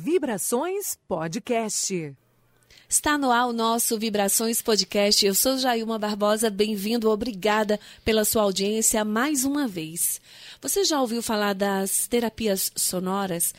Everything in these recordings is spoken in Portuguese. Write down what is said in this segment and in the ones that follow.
Vibrações Podcast. Está no ar o nosso Vibrações Podcast. Eu sou Jailma Barbosa, bem-vindo, obrigada pela sua audiência mais uma vez. Você já ouviu falar das terapias sonoras?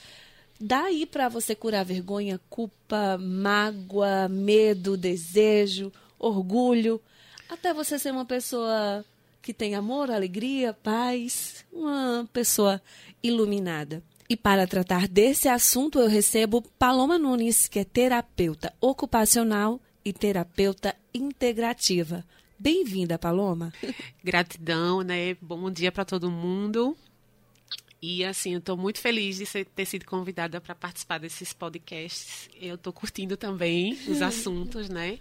Daí para você curar vergonha, culpa, mágoa, medo, desejo, orgulho, até você ser uma pessoa que tem amor, alegria, paz, uma pessoa iluminada. E para tratar desse assunto, eu recebo Paloma Nunes, que é terapeuta ocupacional e terapeuta integrativa. Bem-vinda, Paloma. Gratidão, né? Bom dia para todo mundo. E assim, eu estou muito feliz de ser, ter sido convidada para participar desses podcasts. Eu estou curtindo também os assuntos, né?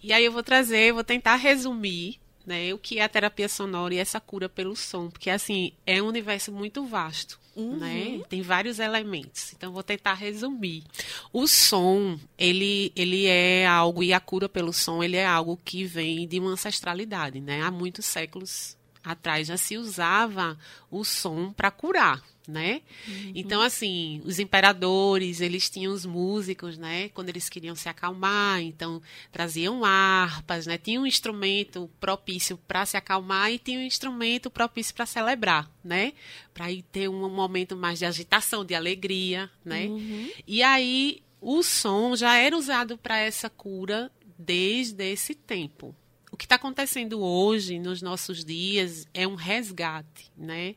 E aí eu vou trazer, vou tentar resumir né, o que é a terapia sonora e essa cura pelo som, porque assim, é um universo muito vasto, uhum. né? Tem vários elementos. Então vou tentar resumir. O som, ele ele é algo e a cura pelo som, ele é algo que vem de uma ancestralidade, né? Há muitos séculos atrás já se usava o som para curar, né? Uhum. Então, assim, os imperadores, eles tinham os músicos, né? Quando eles queriam se acalmar, então traziam harpas, né? Tinha um instrumento propício para se acalmar e tinha um instrumento propício para celebrar, né? Para ir ter um momento mais de agitação, de alegria, né? Uhum. E aí o som já era usado para essa cura desde esse tempo. O que está acontecendo hoje, nos nossos dias, é um resgate, né?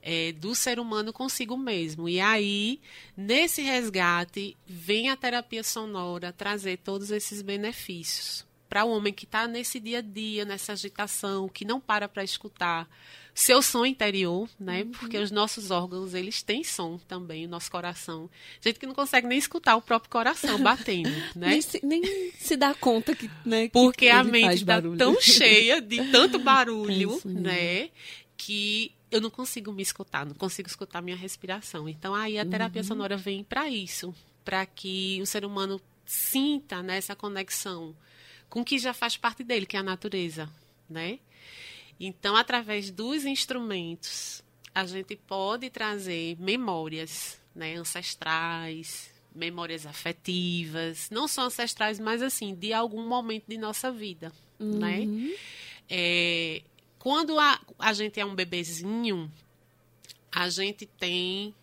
é, do ser humano consigo mesmo. E aí, nesse resgate, vem a terapia sonora trazer todos esses benefícios para o homem que está nesse dia a dia, nessa agitação, que não para para escutar seu som interior, né? Uhum. Porque os nossos órgãos, eles têm som também, o nosso coração. Gente que não consegue nem escutar o próprio coração batendo, né? nem, se, nem se dá conta que, né? Porque que a mente está tão cheia de tanto barulho, é né? Que eu não consigo me escutar, não consigo escutar minha respiração. Então aí a terapia uhum. sonora vem para isso, para que o ser humano sinta né, essa conexão com o que já faz parte dele, que é a natureza, né? Então, através dos instrumentos, a gente pode trazer memórias, né, ancestrais, memórias afetivas, não só ancestrais, mas assim, de algum momento de nossa vida, né? uhum. né? É, quando a, a gente é um bebezinho, a gente tem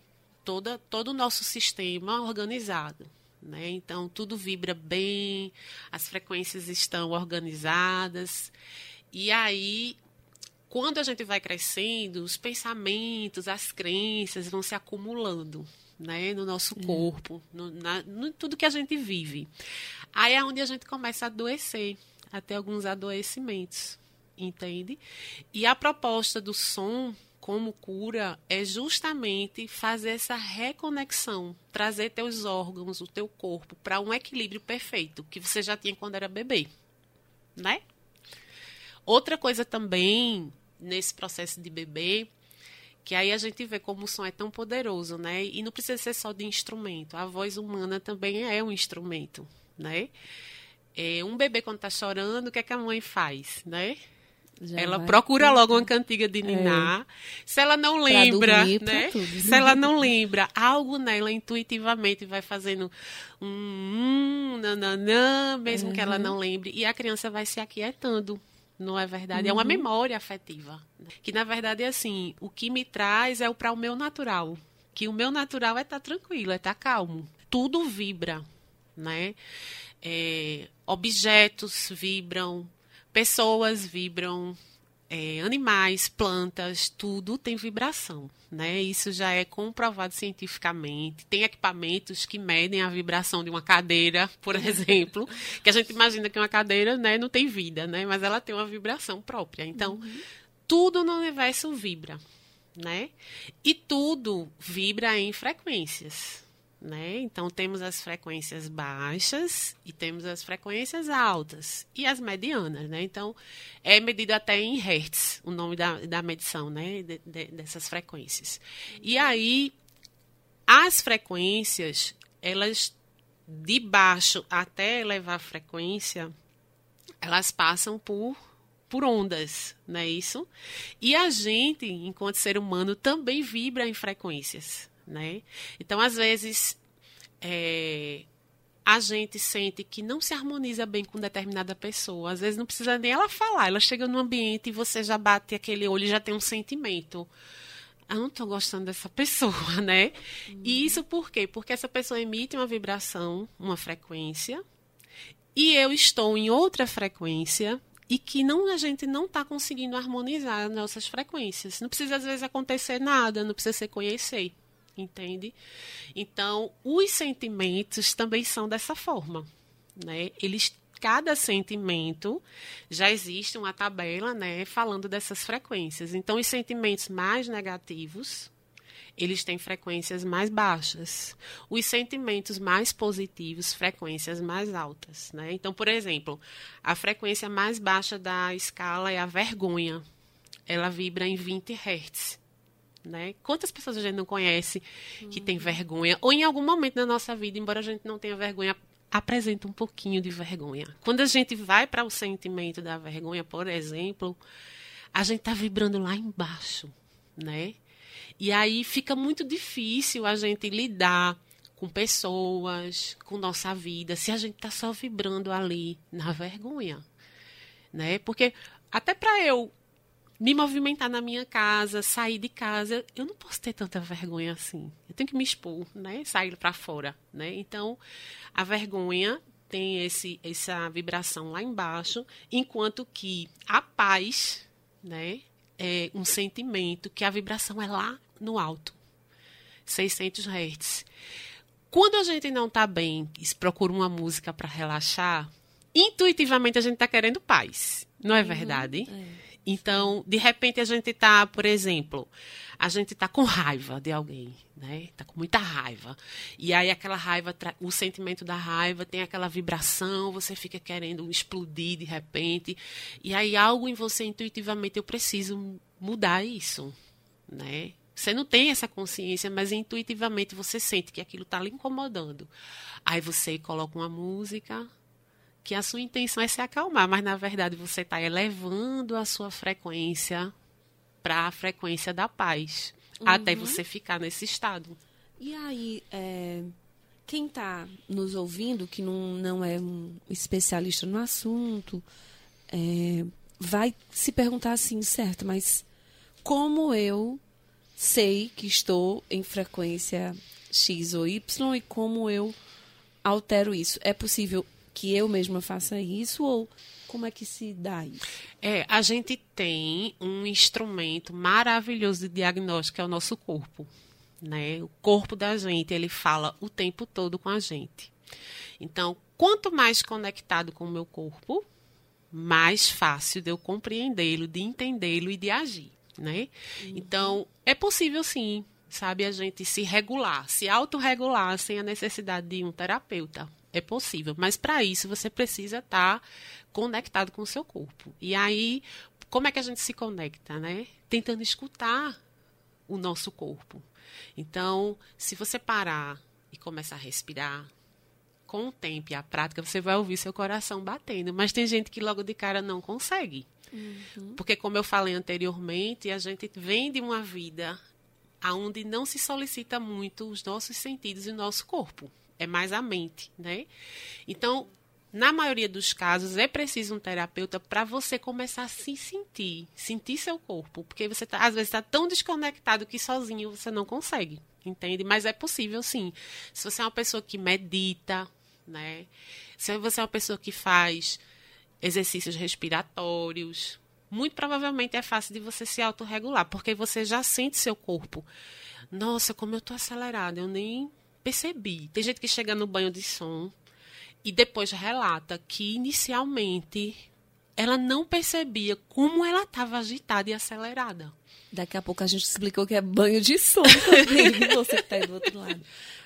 toda, todo o nosso sistema organizado. Né? Então, tudo vibra bem, as frequências estão organizadas. E aí, quando a gente vai crescendo, os pensamentos, as crenças vão se acumulando né? no nosso hum. corpo, no, na, no tudo que a gente vive. Aí é onde a gente começa a adoecer, a ter alguns adoecimentos entende? E a proposta do som como cura é justamente fazer essa reconexão, trazer teus órgãos, o teu corpo para um equilíbrio perfeito que você já tinha quando era bebê, né? Outra coisa também nesse processo de bebê, que aí a gente vê como o som é tão poderoso, né? E não precisa ser só de instrumento, a voz humana também é um instrumento, né? É, um bebê quando está chorando, o que, é que a mãe faz, né? Já ela procura logo uma cantiga de Niná. É. Se ela não lembra, dormir, né? Se ela não lembra, algo nela intuitivamente vai fazendo um hum, nananã, mesmo uhum. que ela uhum. não lembre, e a criança vai se aquietando. Não é verdade? Uhum. É uma uhum. memória afetiva. Que na verdade é assim, o que me traz é o para o meu natural. Que o meu natural é estar tá tranquilo, é estar tá calmo. Tudo vibra, né? É, objetos vibram, pessoas vibram, é, animais, plantas, tudo tem vibração, né? Isso já é comprovado cientificamente. Tem equipamentos que medem a vibração de uma cadeira, por exemplo, que a gente imagina que uma cadeira, né, não tem vida, né? Mas ela tem uma vibração própria. Então, uhum. tudo no universo vibra, né? E tudo vibra em frequências. Né? Então temos as frequências baixas e temos as frequências altas e as medianas, né? Então é medido até em hertz o nome da, da medição, né? De, de, dessas frequências. E aí as frequências elas de baixo até elevar a frequência elas passam por por ondas, não é isso? E a gente, enquanto ser humano, também vibra em frequências, né? Então, às vezes, é, a gente sente que não se harmoniza bem com determinada pessoa. Às vezes não precisa nem ela falar, ela chega no ambiente e você já bate aquele olho e já tem um sentimento. Eu não estou gostando dessa pessoa, né? Uhum. E isso por quê? Porque essa pessoa emite uma vibração, uma frequência, e eu estou em outra frequência e que não a gente não está conseguindo harmonizar as nossas frequências. Não precisa às vezes acontecer nada, não precisa se conhecer entende? Então, os sentimentos também são dessa forma, né? Eles cada sentimento já existe uma tabela, né, falando dessas frequências. Então, os sentimentos mais negativos, eles têm frequências mais baixas. Os sentimentos mais positivos, frequências mais altas, né? Então, por exemplo, a frequência mais baixa da escala é a vergonha. Ela vibra em 20 Hz né? Quantas pessoas a gente não conhece que tem vergonha, ou em algum momento da nossa vida, embora a gente não tenha vergonha, apresenta um pouquinho de vergonha. Quando a gente vai para o sentimento da vergonha, por exemplo, a gente está vibrando lá embaixo, né? E aí fica muito difícil a gente lidar com pessoas, com nossa vida, se a gente está só vibrando ali na vergonha, né? Porque até para eu me movimentar na minha casa, sair de casa, eu não posso ter tanta vergonha assim. Eu tenho que me expor, né? Sair para fora, né? Então, a vergonha tem esse essa vibração lá embaixo, enquanto que a paz, né, é um sentimento que a vibração é lá no alto. 600 Hz. Quando a gente não está bem e procura uma música para relaxar, intuitivamente a gente está querendo paz. Não é uhum, verdade? É. Então, de repente a gente está, por exemplo, a gente está com raiva de alguém, né? Está com muita raiva. E aí aquela raiva, o sentimento da raiva tem aquela vibração, você fica querendo explodir de repente. E aí algo em você intuitivamente eu preciso mudar isso, né? Você não tem essa consciência, mas intuitivamente você sente que aquilo está lhe incomodando. Aí você coloca uma música, que a sua intenção é se acalmar, mas na verdade você está elevando a sua frequência para a frequência da paz, uhum. até você ficar nesse estado. E aí, é, quem está nos ouvindo, que não, não é um especialista no assunto, é, vai se perguntar assim, certo, mas como eu sei que estou em frequência X ou Y e como eu altero isso? É possível que eu mesma faça isso ou como é que se dá isso? É, a gente tem um instrumento maravilhoso de diagnóstico que é o nosso corpo, né? O corpo da gente, ele fala o tempo todo com a gente. Então, quanto mais conectado com o meu corpo, mais fácil de eu compreendê-lo, de entendê-lo e de agir, né? Uhum. Então, é possível sim, sabe, a gente se regular, se autorregular sem a necessidade de um terapeuta é possível, mas para isso você precisa estar tá conectado com o seu corpo. E aí, como é que a gente se conecta, né? Tentando escutar o nosso corpo. Então, se você parar e começar a respirar, com o tempo e a prática, você vai ouvir seu coração batendo. Mas tem gente que logo de cara não consegue. Uhum. Porque, como eu falei anteriormente, a gente vem de uma vida onde não se solicita muito os nossos sentidos e o nosso corpo é mais a mente, né? Então, na maioria dos casos, é preciso um terapeuta para você começar a se sentir, sentir seu corpo, porque você tá, às vezes está tão desconectado que sozinho você não consegue, entende? Mas é possível, sim. Se você é uma pessoa que medita, né? Se você é uma pessoa que faz exercícios respiratórios, muito provavelmente é fácil de você se autorregular, porque você já sente seu corpo. Nossa, como eu tô acelerada, eu nem percebi. Tem gente que chega no banho de som e depois relata que inicialmente ela não percebia como ela estava agitada e acelerada. Daqui a pouco a gente explicou que é banho de som também, você que está aí do outro lado.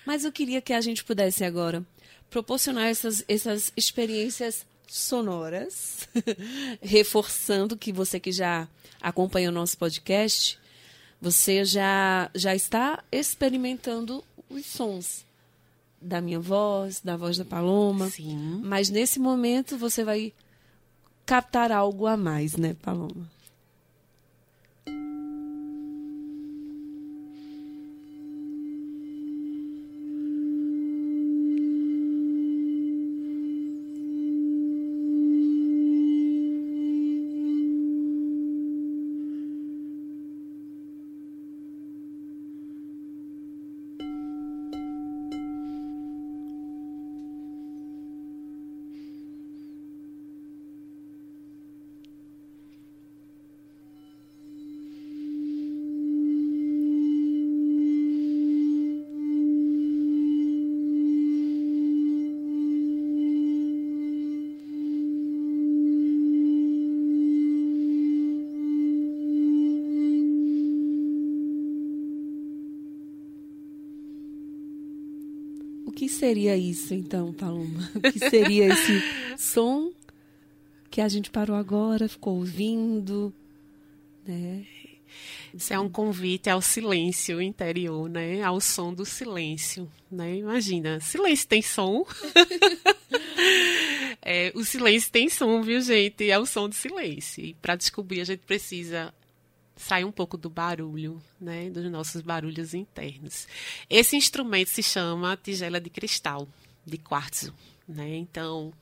Mas eu queria que a gente pudesse agora proporcionar essas, essas experiências sonoras, reforçando que você que já acompanha o nosso podcast, você já, já está experimentando os sons da minha voz, da voz da Paloma. Sim. Mas nesse momento você vai captar algo a mais, né, Paloma? Seria isso, então, Paloma? O que seria esse som que a gente parou agora, ficou ouvindo, né? Isso é um convite ao silêncio interior, né? Ao som do silêncio, né? Imagina, silêncio tem som. é, o silêncio tem som, viu, gente? É o som do silêncio. E para descobrir, a gente precisa sair um pouco do barulho, né? Dos nossos barulhos internos. Esse instrumento se chama tigela de cristal, de quartzo, né? Então,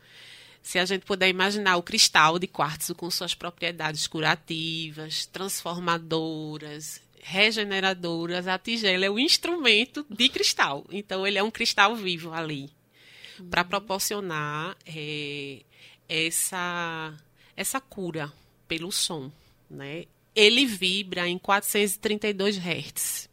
se a gente puder imaginar o cristal de quartzo com suas propriedades curativas, transformadoras, regeneradoras, a tigela é o instrumento de cristal. Então, ele é um cristal vivo ali uhum. para proporcionar é, essa, essa cura pelo som. Né? Ele vibra em 432 Hz.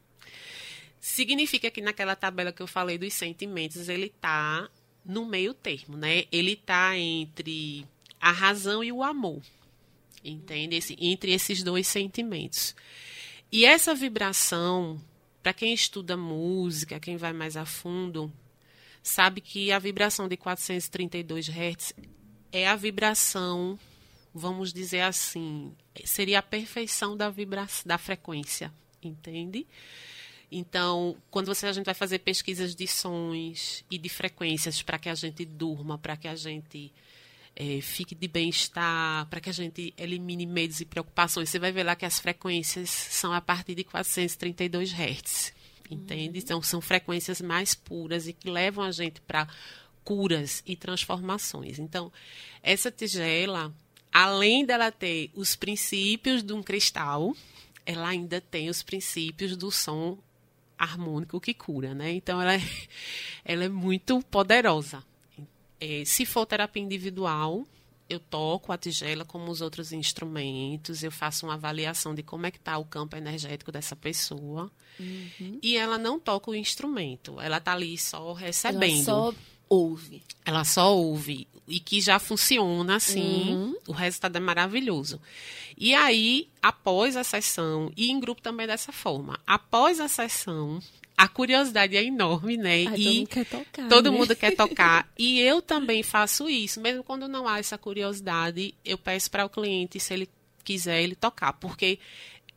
Significa que naquela tabela que eu falei dos sentimentos, ele está no meio termo, né? Ele está entre a razão e o amor, entende? Esse, entre esses dois sentimentos. E essa vibração, para quem estuda música, quem vai mais a fundo, sabe que a vibração de 432 Hz é a vibração, vamos dizer assim, seria a perfeição da vibração, da frequência, entende? Então, quando você, a gente vai fazer pesquisas de sons e de frequências para que a gente durma, para que a gente é, fique de bem-estar, para que a gente elimine medos e preocupações, você vai ver lá que as frequências são a partir de 432 Hz. Entende? Uhum. Então, são frequências mais puras e que levam a gente para curas e transformações. Então, essa tigela, além dela ter os princípios de um cristal, ela ainda tem os princípios do som harmônico que cura, né? Então ela é, ela é muito poderosa. É, se for terapia individual, eu toco a tigela como os outros instrumentos, eu faço uma avaliação de como é que está o campo energético dessa pessoa. Uhum. E ela não toca o instrumento, ela está ali só recebendo. Ela só ouve. Ela só ouve. E que já funciona assim, uhum. o resultado é maravilhoso. E aí, após a sessão, e em grupo também dessa forma, após a sessão, a curiosidade é enorme, né? Ai, e todo mundo quer tocar. Todo né? mundo quer tocar. e eu também faço isso, mesmo quando não há essa curiosidade, eu peço para o cliente, se ele quiser, ele tocar, porque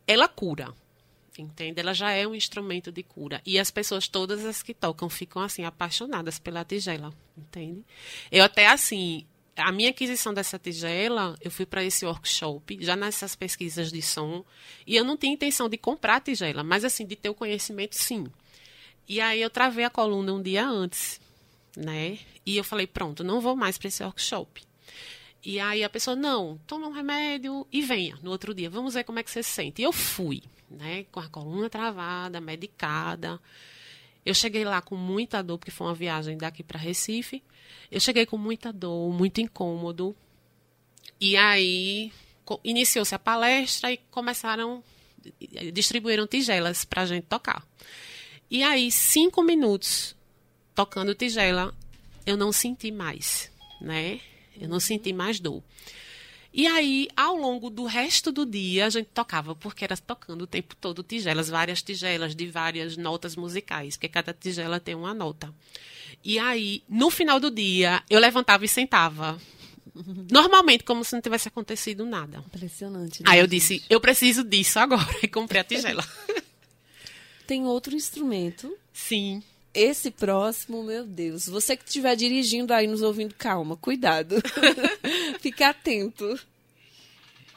ela cura entende? Ela já é um instrumento de cura. E as pessoas, todas as que tocam, ficam, assim, apaixonadas pela tigela, entende? Eu até, assim, a minha aquisição dessa tigela, eu fui para esse workshop, já nessas pesquisas de som, e eu não tinha intenção de comprar a tigela, mas, assim, de ter o conhecimento, sim. E aí eu travei a coluna um dia antes, né? E eu falei, pronto, não vou mais para esse workshop. E aí a pessoa, não, toma um remédio e venha no outro dia, vamos ver como é que você se sente. E eu fui né, com a coluna travada, medicada. Eu cheguei lá com muita dor, porque foi uma viagem daqui para Recife. Eu cheguei com muita dor, muito incômodo. E aí iniciou-se a palestra e começaram, distribuíram tigelas para a gente tocar. E aí, cinco minutos tocando tigela, eu não senti mais, né? Eu não senti mais dor. E aí, ao longo do resto do dia, a gente tocava, porque era tocando o tempo todo tigelas, várias tigelas de várias notas musicais, porque cada tigela tem uma nota. E aí, no final do dia, eu levantava e sentava. Normalmente, como se não tivesse acontecido nada. Impressionante. Né, aí eu disse, eu preciso disso agora, e comprei a tigela. tem outro instrumento. Sim. Esse próximo, meu Deus. Você que estiver dirigindo aí nos ouvindo, calma, cuidado. Fique atento.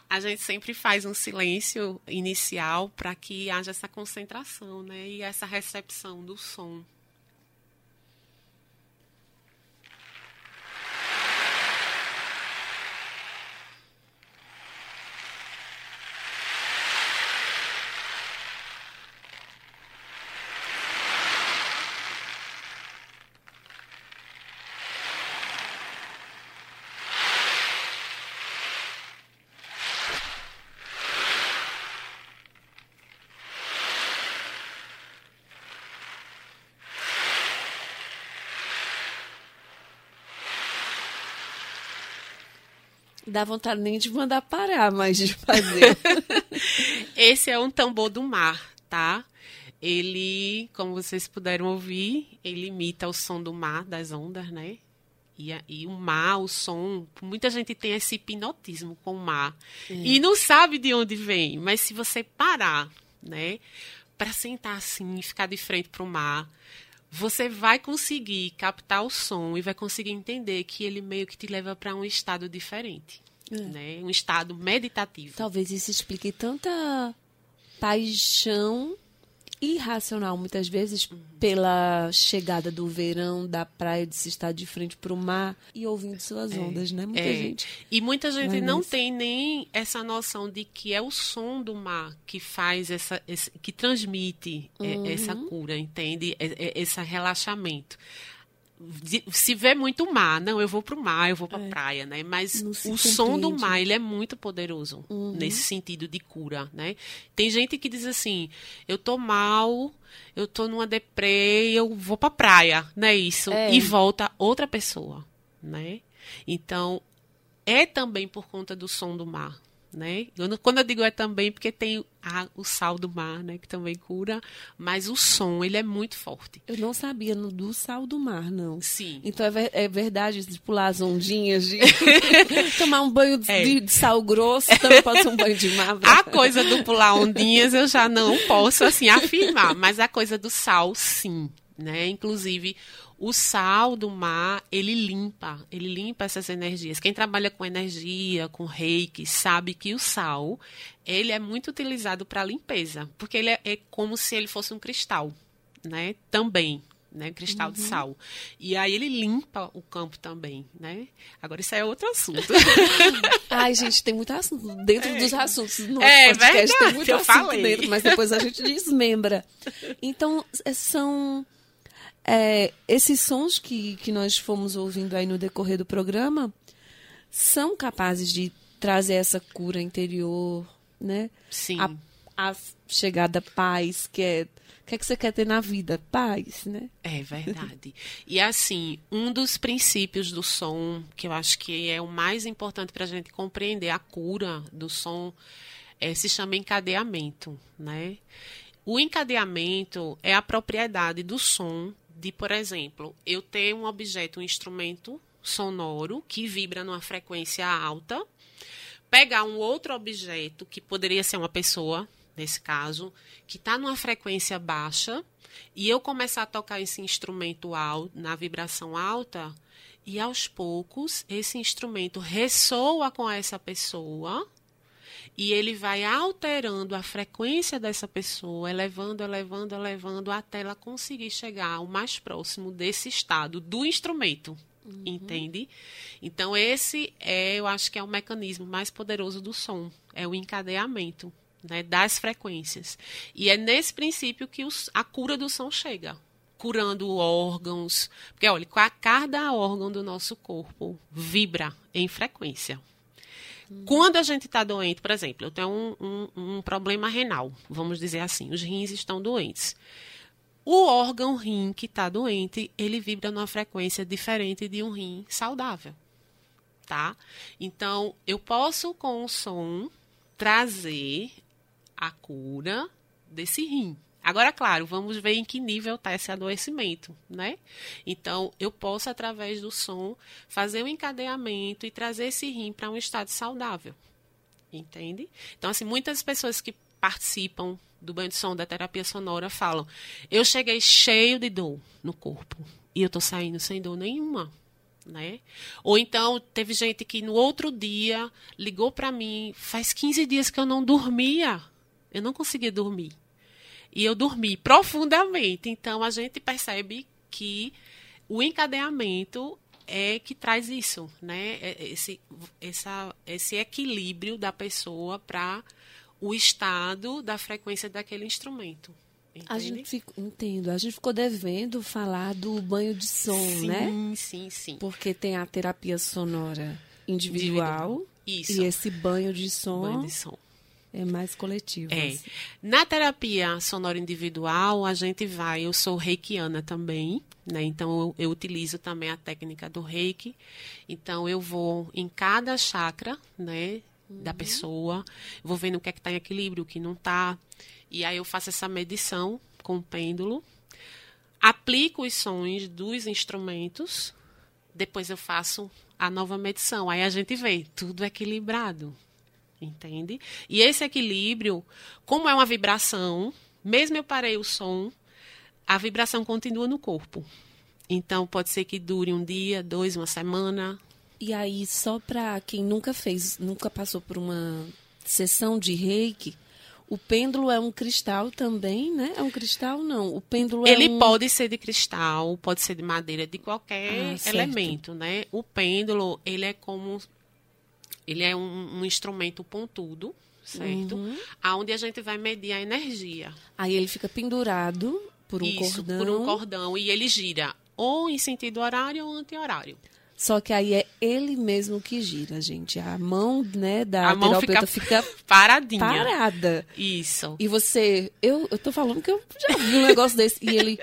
A gente sempre faz um silêncio inicial para que haja essa concentração, né? E essa recepção do som. Dá vontade nem de mandar parar, mas de fazer. Esse é um tambor do mar, tá? ele, como vocês puderam ouvir, ele imita o som do mar, das ondas, né? E, e, o mar, o som, muita gente tem esse hipnotismo com o mar é. e não sabe de onde vem. Mas se você parar, né, para sentar assim e ficar de frente para o mar, você vai conseguir captar o som e vai conseguir entender que ele meio que te leva para um estado diferente, é. né, um estado meditativo. Talvez isso explique tanta paixão irracional muitas vezes uhum. pela chegada do verão, da praia, de se estar de frente para o mar e ouvindo suas é, ondas, né? Muita é. gente. E muita gente não tem nem essa noção de que é o som do mar que faz essa, esse, que transmite é, uhum. essa cura, entende? É, é, esse relaxamento se vê muito mar, não, eu vou para o mar, eu vou para a é. praia, né? Mas o som do mar, ele é muito poderoso uhum. nesse sentido de cura, né? Tem gente que diz assim, eu tô mal, eu tô numa deprê, eu vou para a praia, né? Isso é. e volta outra pessoa, né? Então é também por conta do som do mar, né? Quando eu digo é também porque tem a, o sal do mar, né, que também cura, mas o som, ele é muito forte. Eu não sabia no, do sal do mar, não. Sim. Então é, ver, é verdade de pular as ondinhas, de tomar um banho de, é. de, sal grosso, também pode ser um banho de mar. A coisa do pular ondinhas eu já não posso, assim, afirmar, mas a coisa do sal, sim, né? Inclusive, o sal do mar, ele limpa, ele limpa essas energias. Quem trabalha com energia, com reiki, sabe que o sal, ele é muito utilizado para limpeza, porque ele é, é, como se ele fosse um cristal, né? Também, né? Cristal uhum. de sal. E aí ele limpa o campo também, né? Agora isso é outro assunto. Ai, gente, tem muito assunto dentro é. dos assuntos nosso é, podcast, verdade, tem muito assunto falei. dentro, mas depois a gente desmembra. Então, são é, esses sons que, que nós fomos ouvindo aí no decorrer do programa são capazes de trazer essa cura interior, né? Sim. A, a chegada paz, que é o que, é que você quer ter na vida? Paz, né? É verdade. e assim, um dos princípios do som, que eu acho que é o mais importante para a gente compreender a cura do som, é, se chama encadeamento, né? O encadeamento é a propriedade do som de, por exemplo, eu ter um objeto, um instrumento sonoro que vibra numa frequência alta, pegar um outro objeto, que poderia ser uma pessoa, nesse caso, que está numa frequência baixa, e eu começar a tocar esse instrumento alto, na vibração alta, e aos poucos esse instrumento ressoa com essa pessoa e ele vai alterando a frequência dessa pessoa, elevando, elevando, elevando, até ela conseguir chegar o mais próximo desse estado do instrumento. Uhum. Entende? Então, esse é, eu acho que é o mecanismo mais poderoso do som, é o encadeamento né, das frequências. E é nesse princípio que os, a cura do som chega curando órgãos. Porque, olha, cada órgão do nosso corpo vibra em frequência. Quando a gente está doente, por exemplo, eu tenho um, um, um problema renal, vamos dizer assim, os rins estão doentes. O órgão rim que está doente, ele vibra numa frequência diferente de um rim saudável, tá? Então, eu posso com o som trazer a cura desse rim. Agora, claro, vamos ver em que nível está esse adoecimento, né? Então, eu posso, através do som, fazer um encadeamento e trazer esse rim para um estado saudável. Entende? Então, assim, muitas pessoas que participam do banho de som da terapia sonora falam: eu cheguei cheio de dor no corpo e eu estou saindo sem dor nenhuma. Né? Ou então teve gente que no outro dia ligou para mim, faz 15 dias que eu não dormia, eu não conseguia dormir e eu dormi profundamente. Então a gente percebe que o encadeamento é que traz isso, né? É, esse, essa, esse equilíbrio da pessoa para o estado da frequência daquele instrumento. Entende? A gente fico, entendo. A gente ficou devendo falar do banho de som, sim, né? Sim, sim, sim. Porque tem a terapia sonora individual, e esse banho de som. Banho de som. É mais coletivo. É. Assim. Na terapia sonora individual, a gente vai, eu sou reikiana também, né? Então eu, eu, utilizo também a técnica do reiki. Então eu vou em cada chakra, né, uhum. da pessoa, vou vendo o que é que está em equilíbrio, o que não está. E aí eu faço essa medição com o pêndulo, aplico os sons dos instrumentos, depois eu faço a nova medição. Aí a gente vê tudo equilibrado, entende? E esse equilíbrio, como é uma vibração, mesmo eu parei o som, a vibração continua no corpo. Então pode ser que dure um dia, dois, uma semana. E aí, só para quem nunca fez, nunca passou por uma sessão de reiki, o pêndulo é um cristal também, né? É um cristal, não. O pêndulo Ele é um... pode ser de cristal, pode ser de madeira, de qualquer ah, elemento, né? O pêndulo, ele é como... Ele é um, um instrumento pontudo, certo? Uhum. Aonde a gente vai medir a energia. Aí ele fica pendurado por um Isso, cordão. por um cordão. E ele gira ou em sentido horário ou anti-horário. Só que aí é ele mesmo que gira, gente. A mão, né, da a mão fica, fica paradinha. Parada. Isso. E você, eu, eu tô falando que eu já vi um negócio desse e ele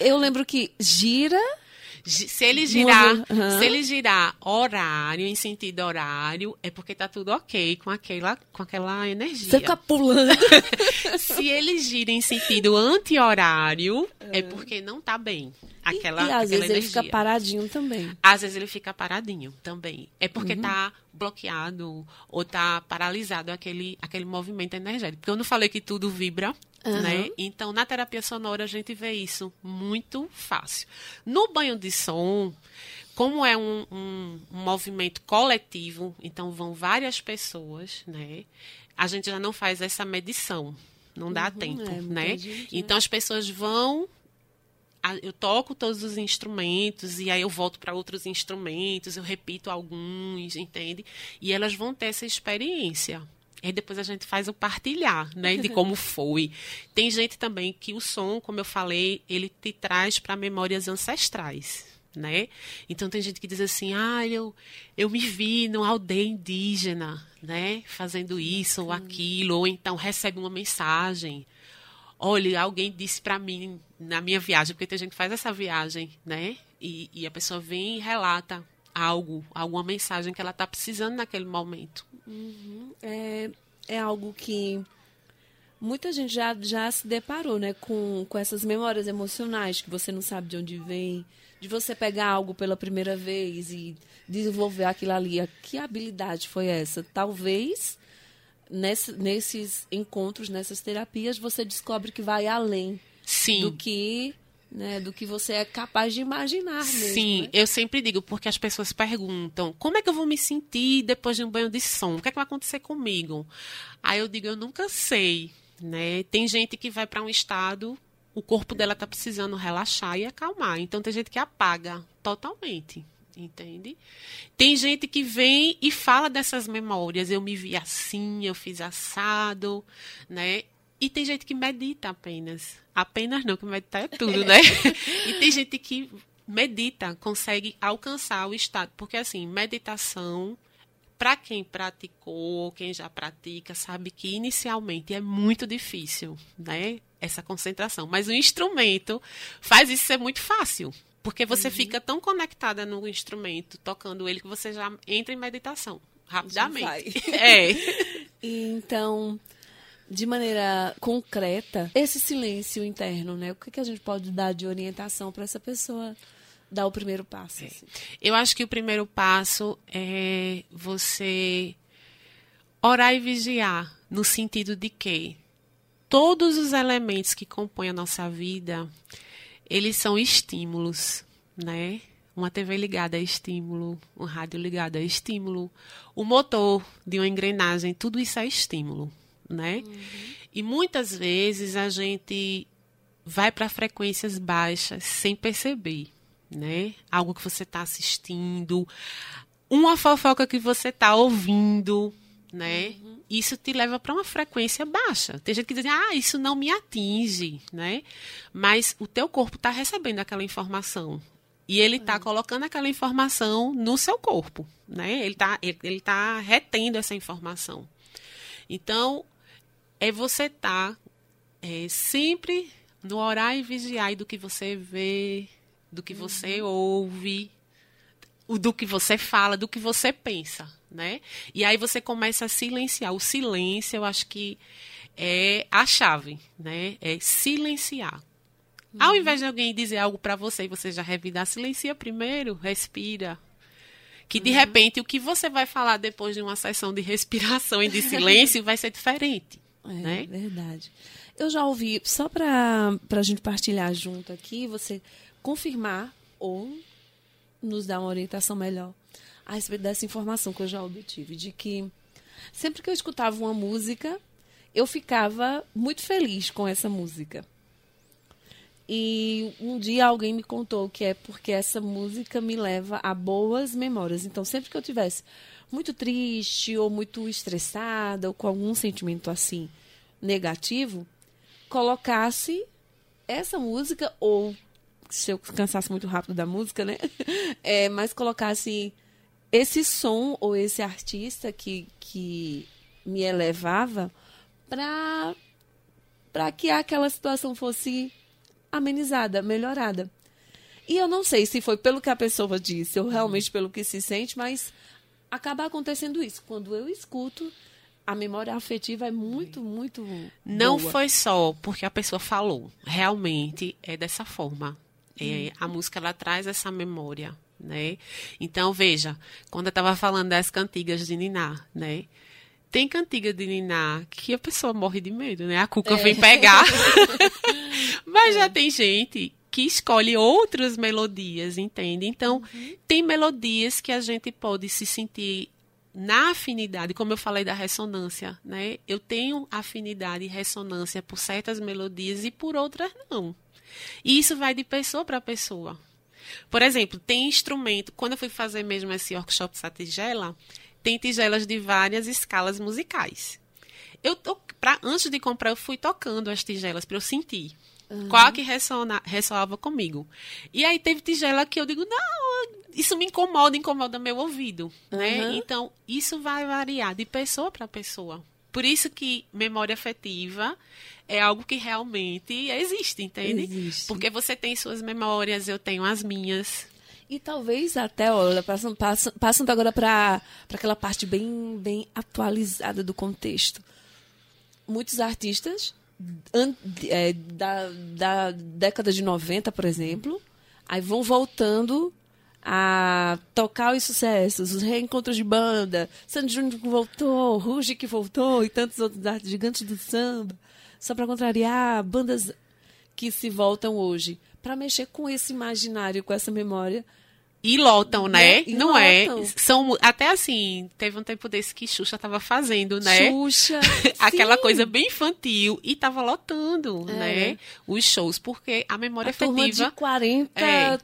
eu lembro que gira se ele girar, uhum. se ele girar horário, em sentido horário, é porque tá tudo ok com aquela, com aquela energia. Você fica pulando. se ele gira em sentido anti-horário, uhum. é porque não tá bem. Aquela, e, e às vezes energia. ele fica paradinho também. Às vezes ele fica paradinho também. É porque uhum. tá bloqueado ou tá paralisado aquele, aquele movimento energético. Porque eu não falei que tudo vibra Uhum. Né? Então, na terapia sonora, a gente vê isso muito fácil. No banho de som, como é um, um, um movimento coletivo, então vão várias pessoas, né? A gente já não faz essa medição, não dá uhum, tempo, é, né? Gente, então as pessoas vão eu toco todos os instrumentos e aí eu volto para outros instrumentos, eu repito alguns, entende? E elas vão ter essa experiência. E depois a gente faz o partilhar, né, de como foi. Tem gente também que o som, como eu falei, ele te traz para memórias ancestrais, né? Então tem gente que diz assim: "Ah, eu eu me vi numa aldeia indígena, né, fazendo isso ou aquilo", ou então recebe uma mensagem. Olha, alguém disse para mim na minha viagem, porque tem gente que faz essa viagem, né? E, e a pessoa vem e relata algo, alguma mensagem que ela está precisando naquele momento. Uhum. É, é algo que muita gente já, já se deparou né, com, com essas memórias emocionais que você não sabe de onde vem, de você pegar algo pela primeira vez e desenvolver aquilo ali. Que habilidade foi essa? Talvez nesse, nesses encontros, nessas terapias, você descobre que vai além Sim. do que né, do que você é capaz de imaginar mesmo. Sim, né? eu sempre digo, porque as pessoas perguntam, como é que eu vou me sentir depois de um banho de som? O que é que vai acontecer comigo? Aí eu digo, eu nunca sei, né? Tem gente que vai para um estado, o corpo dela está precisando relaxar e acalmar. Então tem gente que apaga totalmente. Entende? Tem gente que vem e fala dessas memórias. Eu me vi assim, eu fiz assado, né? E tem gente que medita apenas. Apenas não, que meditar é tudo, né? e tem gente que medita, consegue alcançar o estado. Porque, assim, meditação, para quem praticou, quem já pratica, sabe que inicialmente é muito difícil, né? Essa concentração. Mas o instrumento faz isso ser muito fácil. Porque você uhum. fica tão conectada no instrumento, tocando ele, que você já entra em meditação rapidamente. É. então, de maneira concreta esse silêncio interno, né? O que, que a gente pode dar de orientação para essa pessoa dar o primeiro passo? É. Assim? Eu acho que o primeiro passo é você orar e vigiar, no sentido de que todos os elementos que compõem a nossa vida, eles são estímulos, né? Uma TV ligada é estímulo, um rádio ligado é estímulo, o motor de uma engrenagem, tudo isso é estímulo né? Uhum. E muitas vezes a gente vai para frequências baixas sem perceber, né? Algo que você está assistindo, uma fofoca que você está ouvindo, né? Uhum. Isso te leva para uma frequência baixa. Tem gente que diz, ah, isso não me atinge, né? Mas o teu corpo está recebendo aquela informação. E ele está uhum. colocando aquela informação no seu corpo, né? Ele está ele, ele tá retendo essa informação. Então, é você estar tá, é, sempre no orar e vigiar do que você vê, do que você uhum. ouve, do que você fala, do que você pensa, né? E aí você começa a silenciar. O silêncio, eu acho que é a chave, né? É silenciar. Uhum. Ao invés de alguém dizer algo para você e você já revidar, silencia primeiro, respira. Que de uhum. repente o que você vai falar depois de uma sessão de respiração e de silêncio vai ser diferente. É né? verdade. Eu já ouvi, só para a gente partilhar junto aqui, você confirmar ou nos dar uma orientação melhor a respeito dessa informação que eu já obtive, de que sempre que eu escutava uma música, eu ficava muito feliz com essa música. E um dia alguém me contou que é porque essa música me leva a boas memórias. Então, sempre que eu tivesse muito triste ou muito estressada ou com algum sentimento assim negativo, colocasse essa música ou se eu cansasse muito rápido da música, né? É, mas colocasse esse som ou esse artista que, que me elevava para para que aquela situação fosse amenizada, melhorada. E eu não sei se foi pelo que a pessoa disse ou realmente pelo que se sente, mas acaba acontecendo isso. Quando eu escuto, a memória afetiva é muito, muito. Não boa. foi só porque a pessoa falou. Realmente é dessa forma. É, a música ela traz essa memória, né? Então veja, quando eu estava falando das cantigas de Niná, né? Tem cantiga de Niná que a pessoa morre de medo, né? A cuca é. vem pegar. Mas é. já tem gente que escolhe outras melodias, entende? Então, uhum. tem melodias que a gente pode se sentir na afinidade, como eu falei da ressonância, né? Eu tenho afinidade e ressonância por certas melodias e por outras não. E isso vai de pessoa para pessoa. Por exemplo, tem instrumento, quando eu fui fazer mesmo esse workshop essa tigela, tem tigelas de várias escalas musicais. Eu to, pra, antes de comprar, eu fui tocando as tigelas para eu sentir. Uhum. Qual que ressona, ressoava comigo. E aí teve tigela que eu digo, não, isso me incomoda, incomoda meu ouvido. Uhum. Né? Então, isso vai variar de pessoa para pessoa. Por isso que memória afetiva é algo que realmente existe, entende? Existe. Porque você tem suas memórias, eu tenho as minhas. E talvez até, olha, passando, passando, agora para aquela parte bem, bem atualizada do contexto. Muitos artistas é, da, da década de 90, por exemplo, aí vão voltando a tocar os sucessos, os reencontros de banda, Sandy Júnior que voltou, Ruge que voltou e tantos outros artistas gigantes do samba, só para contrariar bandas que se voltam hoje, para mexer com esse imaginário, com essa memória e lotam, né? E não é? lotam. é? São até assim, teve um tempo desse que Xuxa tava fazendo, né? Xuxa. Aquela sim. coisa bem infantil e tava lotando, é. né? Os shows, porque a memória a afetiva. Turma de 40 é.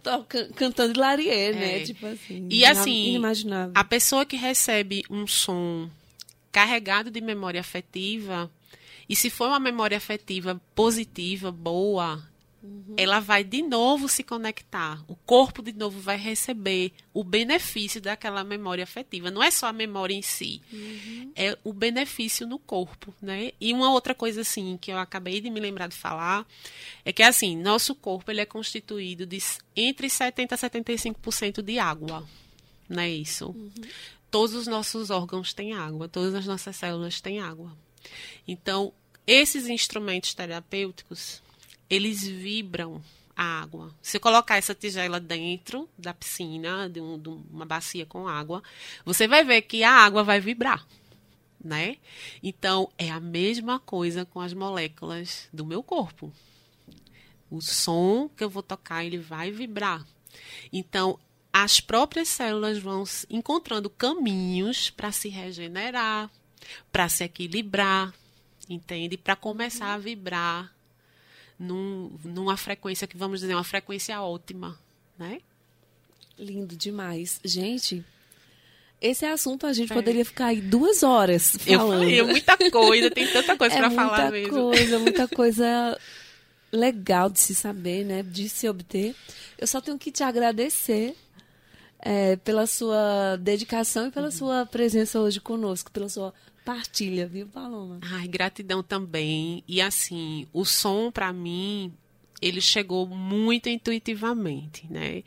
cantando Larier, né? É. Tipo assim. E assim, inimaginável. a pessoa que recebe um som carregado de memória afetiva, e se for uma memória afetiva positiva, boa, Uhum. Ela vai de novo se conectar. O corpo de novo vai receber o benefício daquela memória afetiva. Não é só a memória em si, uhum. é o benefício no corpo, né? E uma outra coisa assim que eu acabei de me lembrar de falar é que assim nosso corpo ele é constituído de entre 70 a 75% de água, não é isso? Uhum. Todos os nossos órgãos têm água, todas as nossas células têm água. Então esses instrumentos terapêuticos eles vibram a água. Se colocar essa tigela dentro da piscina, de, um, de, uma bacia com água, você vai ver que a água vai vibrar, né? Então, é a mesma coisa com as moléculas do meu corpo. O som que eu vou tocar, ele vai vibrar. Então, as próprias células vão encontrando caminhos para se regenerar, para se equilibrar, entende? Para começar a vibrar num, numa frequência que vamos dizer uma frequência ótima, né? Lindo demais, gente. Esse assunto a gente é. poderia ficar aí duas horas falando. Eu falei muita coisa, tem tanta coisa é para falar mesmo. Muita coisa, muita coisa legal de se saber, né? De se obter. Eu só tenho que te agradecer é, pela sua dedicação e pela uhum. sua presença hoje conosco, pela sua partilha, viu, Paloma? Ai, gratidão também. E assim, o som para mim, ele chegou muito intuitivamente, né?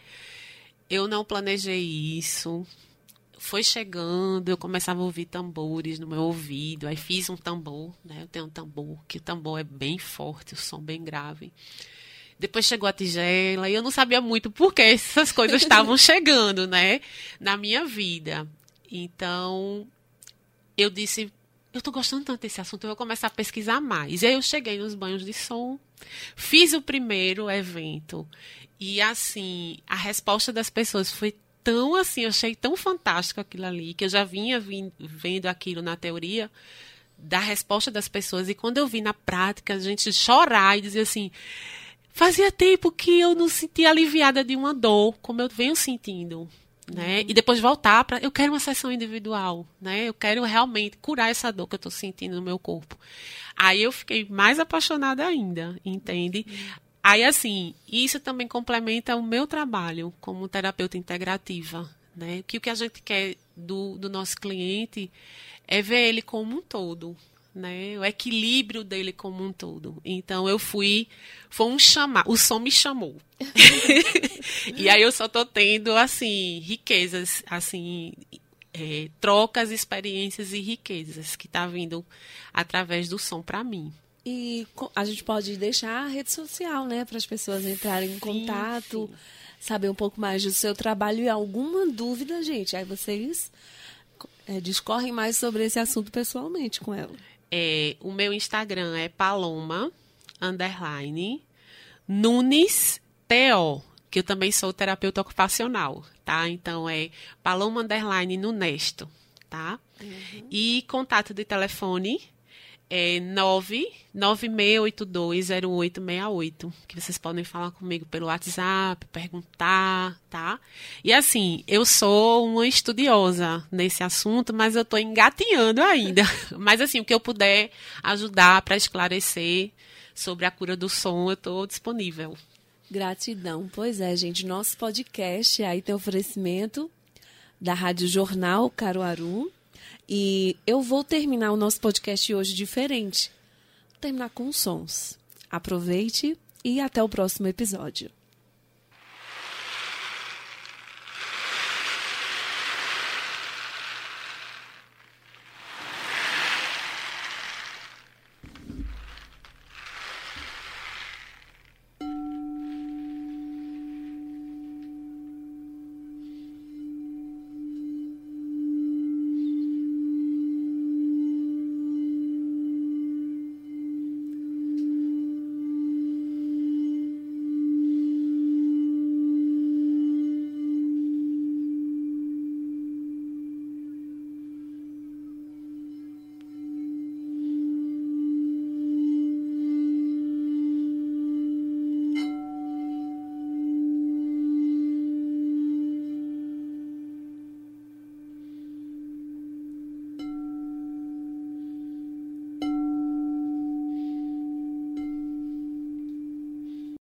Eu não planejei isso. foi chegando, eu começava a ouvir tambores no meu ouvido, aí fiz um tambor, né? Eu tenho um tambor, que o tambor é bem forte, o som bem grave. Depois chegou a tigela e eu não sabia muito por que essas coisas estavam chegando, né, na minha vida. Então, eu disse, eu estou gostando tanto desse assunto, eu vou começar a pesquisar mais. E aí eu cheguei nos banhos de som, fiz o primeiro evento e assim, a resposta das pessoas foi tão assim, eu achei tão fantástico aquilo ali, que eu já vinha vendo aquilo na teoria da resposta das pessoas e quando eu vi na prática a gente chorar e dizer assim, Fazia tempo que eu não sentia aliviada de uma dor, como eu venho sentindo. Né? E depois voltar para. Eu quero uma sessão individual. Né? Eu quero realmente curar essa dor que eu estou sentindo no meu corpo. Aí eu fiquei mais apaixonada ainda, entende? Aí, assim, isso também complementa o meu trabalho como terapeuta integrativa. Né? Que o que a gente quer do, do nosso cliente é ver ele como um todo né? O equilíbrio dele como um todo. Então eu fui, foi um chamar, o som me chamou. e aí eu só tô tendo assim riquezas, assim é, trocas, experiências e riquezas que tá vindo através do som para mim. E a gente pode deixar a rede social, né, para as pessoas entrarem em contato, sim. saber um pouco mais do seu trabalho e alguma dúvida, gente, aí vocês é, discorrem mais sobre esse assunto pessoalmente com ela. É, o meu Instagram é paloma, underline, Nunes TO, que eu também sou terapeuta ocupacional, tá? Então é paloma, underline, Nunesto, tá? Uhum. E contato de telefone é 996820868, que vocês podem falar comigo pelo WhatsApp, perguntar, tá? E assim, eu sou uma estudiosa nesse assunto, mas eu estou engatinhando ainda. mas assim, o que eu puder ajudar para esclarecer sobre a cura do som, eu estou disponível. Gratidão. Pois é, gente, nosso podcast aí tem oferecimento da Rádio Jornal Caruaru, e eu vou terminar o nosso podcast hoje diferente. Vou terminar com sons. Aproveite e até o próximo episódio.